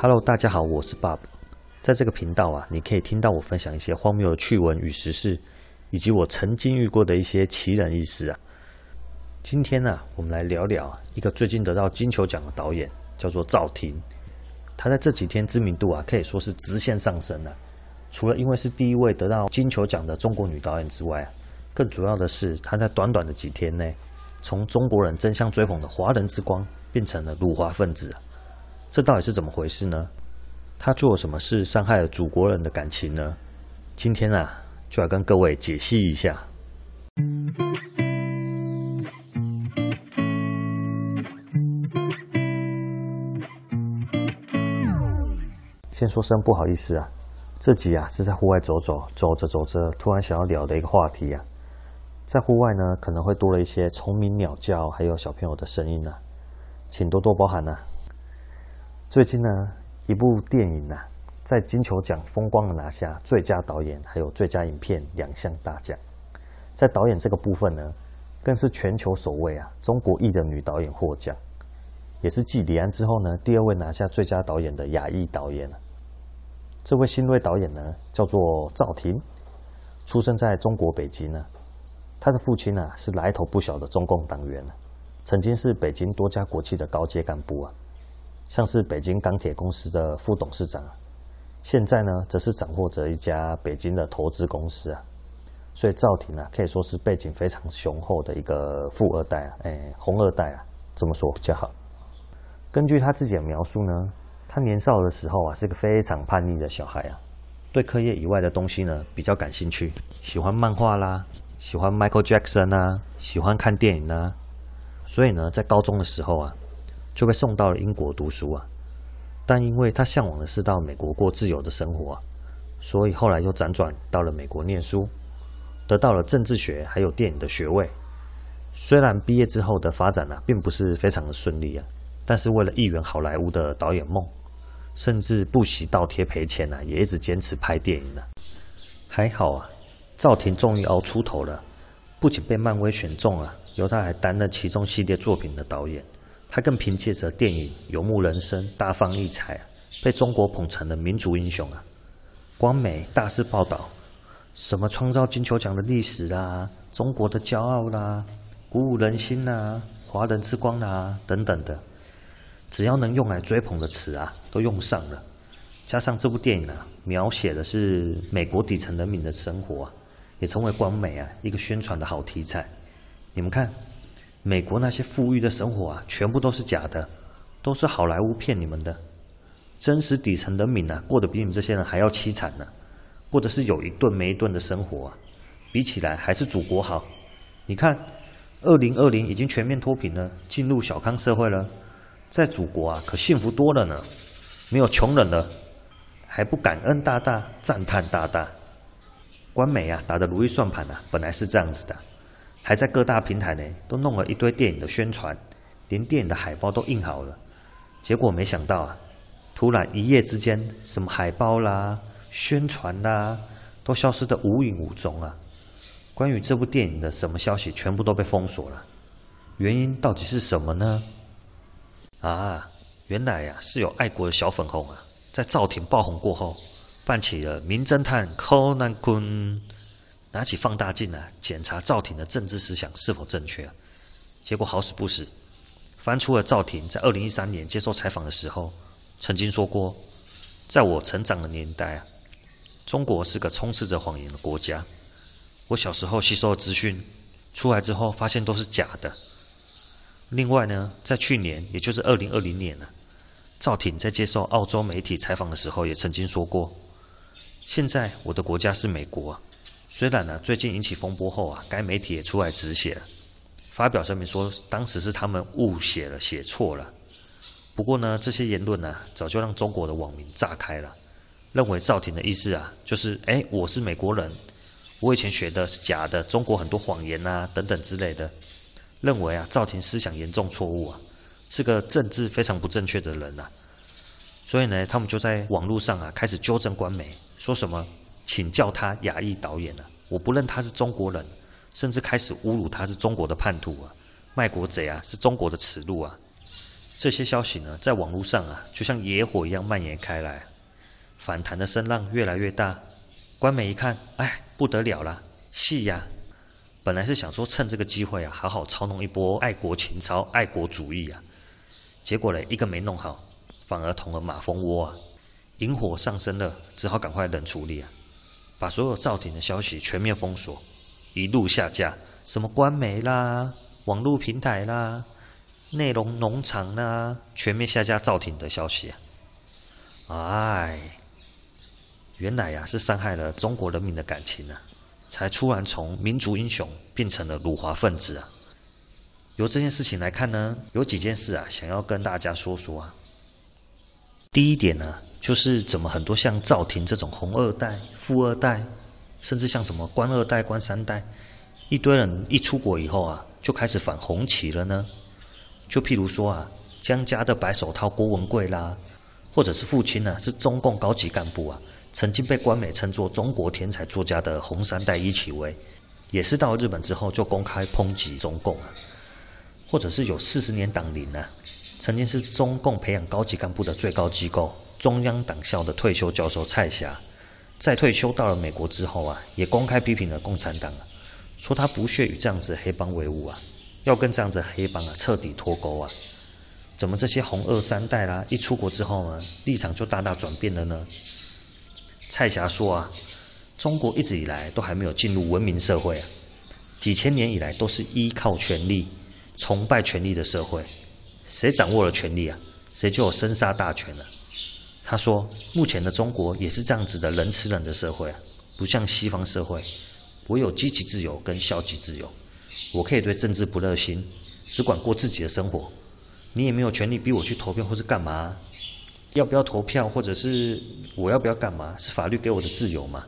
Hello，大家好，我是 Bob。在这个频道啊，你可以听到我分享一些荒谬的趣闻与时事，以及我曾经遇过的一些奇人异事啊。今天呢、我们来聊聊一个最近得到金球奖的导演，叫做赵婷。他在这几天知名度啊，可以说是直线上升了、除了因为是第一位得到金球奖的中国女导演之外啊，更主要的是她在短短的几天内，从中国人争相追捧的华人之光，变成了辱华分子啊。这到底是怎么回事呢？他做了什么事伤害了祖国人的感情呢？今天啊，就来跟各位解析一下。先说声不好意思啊，这集啊是在户外走走，走着走着，突然想要聊的一个话题啊。在户外呢，可能会多了一些虫鸣鸟叫，还有小朋友的声音啊，请多多包涵啊。最近呢，一部电影、啊，在金球奖风光的拿下最佳导演还有最佳影片两项大奖。在导演这个部分呢，更是全球首位啊中国裔的女导演获奖，也是继李安之后呢第二位拿下最佳导演的亚裔导演。这位新锐导演呢，叫做赵婷，出生在中国北京呢。他的父亲呢、是来头不小的中共党员，曾经是北京多家国企的高阶干部啊。像是北京钢铁公司的副董事长，现在呢，则是掌握着一家北京的投资公司啊，所以赵婷啊，可以说是背景非常雄厚的一个富二代啊，哎，红二代啊，这么说比较好。根据他自己的描述呢，他年少的时候啊，是个非常叛逆的小孩啊，对课业以外的东西呢，比较感兴趣，喜欢漫画啦，喜欢 Michael Jackson 啊，喜欢看电影啊，所以呢，在高中的时候啊。就被送到了英国读书啊，但因为他向往的是到美国过自由的生活啊，所以后来又辗转到了美国念书，得到了政治学还有电影的学位。虽然毕业之后的发展啊，并不是非常的顺利啊，但是为了一圆好莱坞的导演梦，甚至不惜倒贴赔钱啊，也一直坚持拍电影呢。还好啊，赵婷终于熬出头了，不仅被漫威选中啊，由他还担任其中系列作品的导演。他更凭借着电影《游牧人生》大放异彩，被中国捧成了民族英雄啊！光美大肆报道，什么创造金球奖的历史啊，中国的骄傲啦，鼓舞人心呐，华人之光啦等等的，只要能用来追捧的词啊，都用上了。加上这部电影啊，描写的是美国底层人民的生活啊，也成为光美啊一个宣传的好题材。你们看。美国那些富裕的生活啊，全部都是假的，都是好莱坞骗你们的。真实底层人民啊，过得比你们这些人还要凄惨呢，过的是有一顿没一顿的生活啊。比起来，还是祖国好。你看，二零二零已经全面脱贫了，进入小康社会了，在祖国啊，可幸福多了呢，没有穷人了，还不感恩大大，赞叹大大。官媒啊，打的如意算盘啊，本来是这样子的。还在各大平台呢，都弄了一堆电影的宣传，连电影的海报都印好了。结果没想到啊，突然一夜之间，什么海报啦、宣传啦，都消失得无影无踪啊！关于这部电影的什么消息，全部都被封锁了。原因到底是什么呢？啊，原来呀、啊，是有爱国的小粉红啊，在赵婷爆红过后，办起了名侦探柯南君。拿起放大镜啊，检查赵婷的政治思想是否正确。结果好死不死，翻出了赵婷在二零一三年接受采访的时候曾经说过：“在我成长的年代啊，中国是个充斥着谎言的国家。我小时候吸收的资讯出来之后，发现都是假的。”另外呢，在去年，也就是二零二零年呢，赵婷在接受澳洲媒体采访的时候也曾经说过：“现在我的国家是美国。”虽然呢，最近引起风波后啊，该媒体也出来止血，发表声明说当时是他们误写了，写错了。不过呢，这些言论呢，早就让中国的网民炸开了，认为赵婷的意思啊，就是哎，我是美国人，我以前学的是假的，中国很多谎言啊等等之类的，认为啊，赵婷思想严重错误啊，是个政治非常不正确的人呐。所以呢，他们就在网络上啊，开始纠正官媒，说什么。请叫他亚裔导演啊！我不认他是中国人，甚至开始侮辱他是中国的叛徒啊，卖国贼啊，是中国的耻辱啊！这些消息呢，在网络上啊，就像野火一样蔓延开来，反弹的声浪越来越大。官媒一看，哎，不得了了，戏呀！本来是想说趁这个机会啊，好好操弄一波爱国情操、爱国主义啊，结果嘞，一个没弄好，反而捅了马蜂窝啊！引火上身了，只好赶快冷处理啊，把所有赵挺的消息全面封锁，一路下架，什么官媒啦、网络平台啦。内容农场啦，全面下架赵挺的消息啊！哎，原来呀是伤害了中国人民的感情啊，才突然从民族英雄变成了辱华分子啊！由这件事情来看呢，有几件事啊，想要跟大家说说啊。第一点呢，就是怎么很多像赵婷这种红二代、富二代，甚至像什么官二代、官三代，一堆人一出国以后啊，就开始反红旗了呢？就譬如说啊，江家的白手套郭文贵啦，或者是父亲呢、啊、是中共高级干部啊，曾经被官媒称作中国天才作家的红三代伊启威，也是到日本之后就公开抨击中共啊，或者是有四十年党龄啊，曾经是中共培养高级干部的最高机构中央党校的退休教授蔡霞，在退休到了美国之后啊，也公开批评了共产党，说他不屑与这样子黑帮为伍啊。要跟这样子黑帮啊彻底脱钩啊！怎么这些红二三代啦，一出国之后呢，立场就大大转变了呢？蔡霞说啊，中国一直以来都还没有进入文明社会啊，几千年以来都是依靠权力、崇拜权力的社会，谁掌握了权力啊，谁就有生杀大权了。他说，目前的中国也是这样子的人吃人的社会啊，不像西方社会，我有积极自由跟消极自由。我可以对政治不热心，只管过自己的生活。你也没有权利逼我去投票或是干嘛？要不要投票，或者是我要不要干嘛？是法律给我的自由嘛？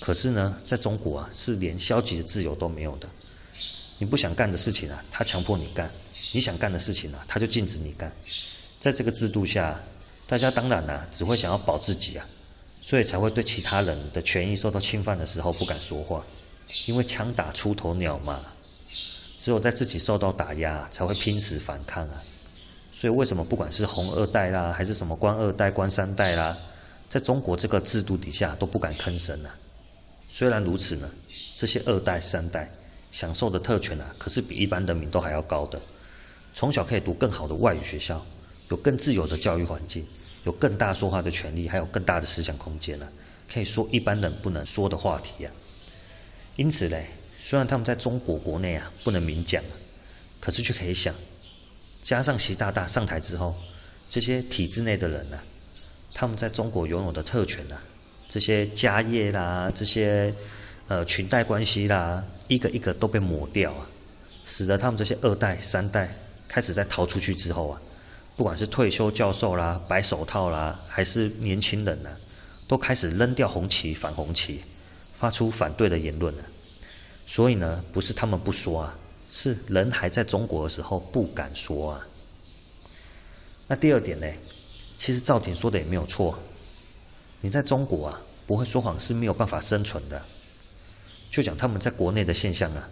可是呢，在中国啊，是连消极的自由都没有的。你不想干的事情啊，他强迫你干；你想干的事情啊，他就禁止你干。在这个制度下，大家当然啊，只会想要保自己啊，所以才会对其他人的权益受到侵犯的时候不敢说话，因为枪打出头鸟嘛。只有在自己受到打压，才会拼死反抗啊！所以为什么不管是红二代啦，还是什么官二代、官三代啦，在中国这个制度底下都不敢吭声呢？虽然如此呢，这些二代、三代享受的特权啊，可是比一般人民都还要高的。从小可以读更好的外语学校，有更自由的教育环境，有更大说话的权利，还有更大的思想空间呢，可以说一般人不能说的话题啊。因此嘞。虽然他们在中国国内啊不能明讲，可是却可以想，加上习大大上台之后，这些体制内的人呢、他们在中国拥有的特权啊，这些家业啦，这些呃裙带关系啦，一个一个都被抹掉啊，使得他们这些二代三代开始在逃出去之后啊，不管是退休教授啦、白手套啦，还是年轻人呢、都开始扔掉红旗反红旗，发出反对的言论了、所以呢，不是他们不说啊，是人还在中国的时候不敢说啊。那第二点呢，其实赵挺说的也没有错。你在中国啊，不会说谎是没有办法生存的。就讲他们在国内的现象啊，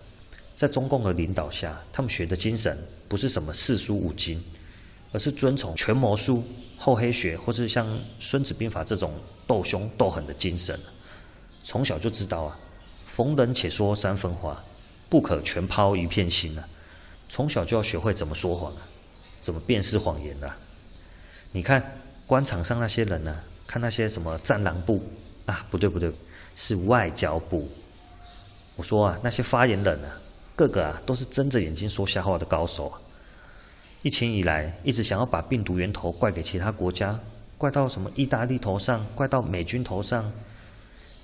在中共的领导下，他们学的精神不是什么四书五经，而是遵从权谋术、厚黑学，或是像《孙子兵法》这种斗凶斗狠的精神。从小就知道啊。逢人且说三分话，不可全抛一片心啊！从小就要学会怎么说谎啊，怎么辨识谎言啊。你看官场上那些人呢、啊，看那些什么战狼部啊，不对不对，是外交部。我说啊，那些发言人啊，个个啊都是睁着眼睛说瞎话的高手啊。疫情以来，一直想要把病毒源头怪给其他国家，怪到什么意大利头上，怪到美军头上。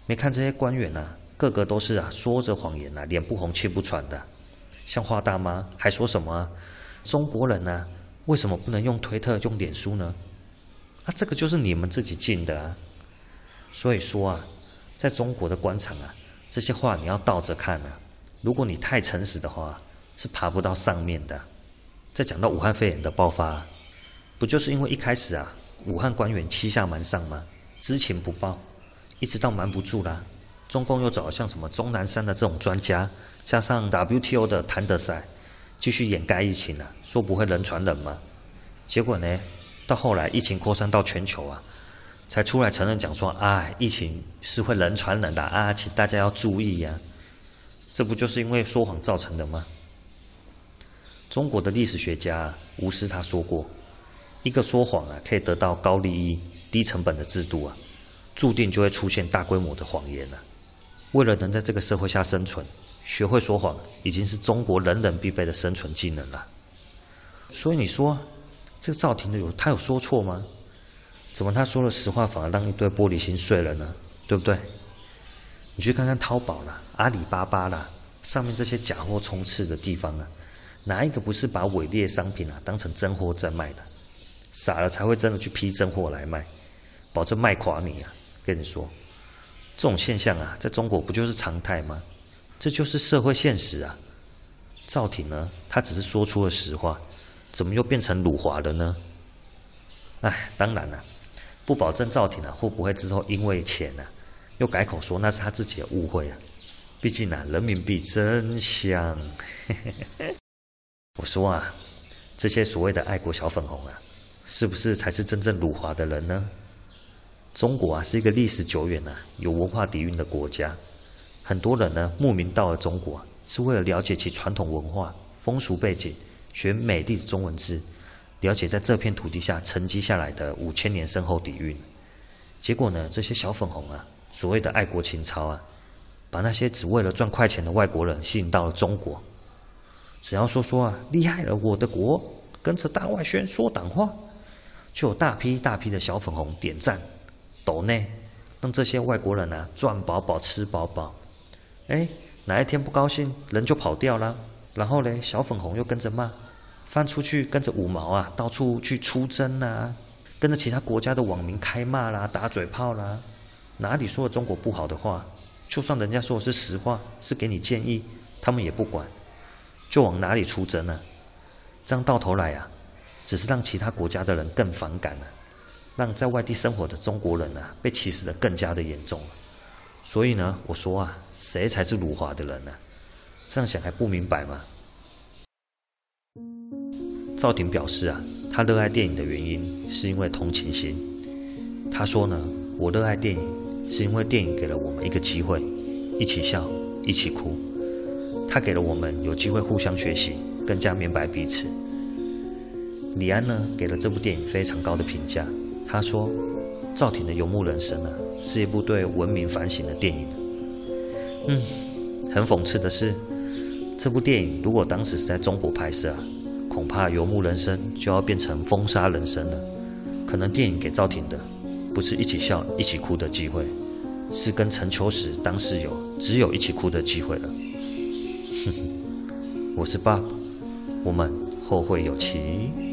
没看这些官员呐、啊。个个都是啊，说着谎言呐、啊，脸不红气不喘的，像华大妈？还说什么、中国人呢、啊？为什么不能用推特、用脸书呢？啊，这个就是你们自己进的啊。所以说啊，在中国的官场啊，这些话你要倒着看啊。如果你太诚实的话，是爬不到上面的。再讲到武汉肺炎的爆发，不就是因为一开始啊，武汉官员欺下瞒上吗？知情不报，一直到瞒不住了。中共又找了像什么钟南山的这种专家，加上 WTO 的谭德塞，继续掩盖疫情啊，说不会人传人嘛。结果呢，到后来疫情扩散到全球啊，才出来承认讲说，啊，疫情是会人传人的啊，请大家要注意呀。这不就是因为说谎造成的吗？中国的历史学家吴思他说过，一个说谎啊可以得到高利益、低成本的制度啊，注定就会出现大规模的谎言了。为了能在这个社会下生存，学会说谎已经是中国人人必备的生存技能了。所以你说，这个赵婷的有他有说错吗？怎么他说了实话反而让一堆玻璃心碎了呢？对不对？你去看看淘宝啦、阿里巴巴啦，上面这些假货充斥的地方啊，哪一个不是把伪劣商品啊当成真货在卖的？傻了才会真的去批真货来卖，保证卖垮你啊！跟你说，这种现象啊，在中国不就是常态吗？这就是社会现实啊。赵挺呢，他只是说出了实话。怎么又变成辱华了呢？哎，当然了，不保证赵婷啊会不会之后因为钱呢、啊，又改口说那是他自己的误会啊。毕竟啊，人民币真香。我说啊，这些所谓的爱国小粉红啊，是不是才是真正辱华的人呢？中国啊是一个历史久远啊、有文化底蕴的国家，很多人呢慕名到了中国，是为了了解其传统文化、风俗背景。学美丽的中文字，了解在这片土地下沉积下来的五千年深厚底蕴。结果呢，这些小粉红啊，所谓的爱国情操啊，把那些只为了赚快钱的外国人吸引到了中国。只要说说啊，厉害了我的国，跟着大外宣说党话，就有大批大批的小粉红点赞、抖内，让这些外国人啊赚饱饱、吃饱饱。哎，哪一天不高兴，人就跑掉了。然后嘞，小粉红又跟着骂，翻出去跟着五毛啊，到处去出征啊，跟着其他国家的网民开骂啦、打嘴炮啦，哪里说了中国不好的话，就算人家说的是实话，是给你建议，他们也不管，就往哪里出征呢？这样到头来啊，只是让其他国家的人更反感了，让在外地生活的中国人啊，被歧视得更加的严重了。所以呢，我说啊，谁才是辱华的人呢？这样想还不明白吗？赵婷表示啊，他热爱电影的原因是因为同情心。他说呢，我热爱电影是因为电影给了我们一个机会，一起笑，一起哭。他给了我们有机会互相学习，更加明白彼此。李安呢，给了这部电影非常高的评价。他说，赵婷的《游牧人生》呢，是一部对文明反省的电影。嗯，很讽刺的是。这部电影如果当时是在中国拍摄，恐怕《游牧人生》就要变成《疯杀人生》了。可能电影给赵婷的，不是一起笑、一起哭的机会，是跟陈秋实当室友，只有一起哭的机会了。哼哼，我是 Bob，我们后会有期。